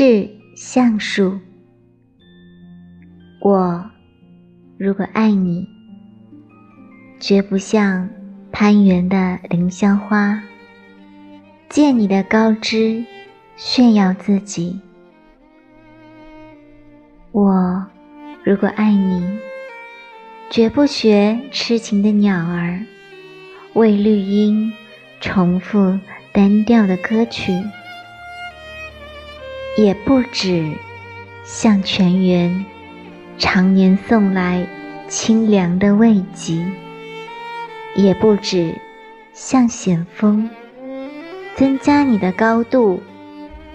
致橡树。我如果爱你，绝不像攀援的凌霄花，借你的高枝炫耀自己。我如果爱你，绝不学痴情的鸟儿，为绿荫重复单调的歌曲，也不止向泉源。常年送来清凉的慰藉，也不止像险峰，增加你的高度，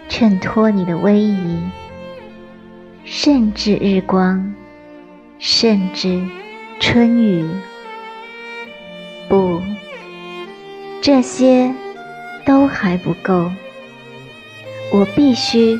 衬托你的威仪，甚至日光，甚至春雨。不，这些都还不够。我必须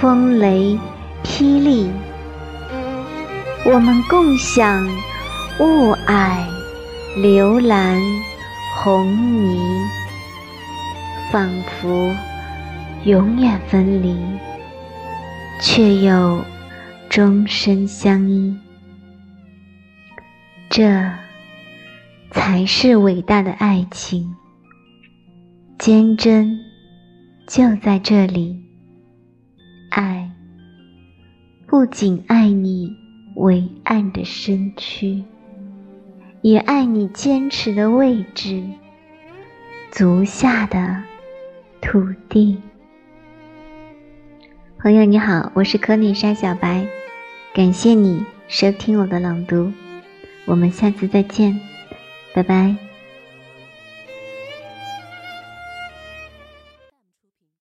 风雷霹雳。我们共享雾霭、流岚、红霓，仿佛永远分离，却又终身相依。这才是伟大的爱情，坚贞就在这里。不仅爱你。伟岸的身躯，也爱你坚持的位置，足下的土地。朋友你好，我是可里莎小白，感谢你收听我的朗读，我们下次再见，拜拜。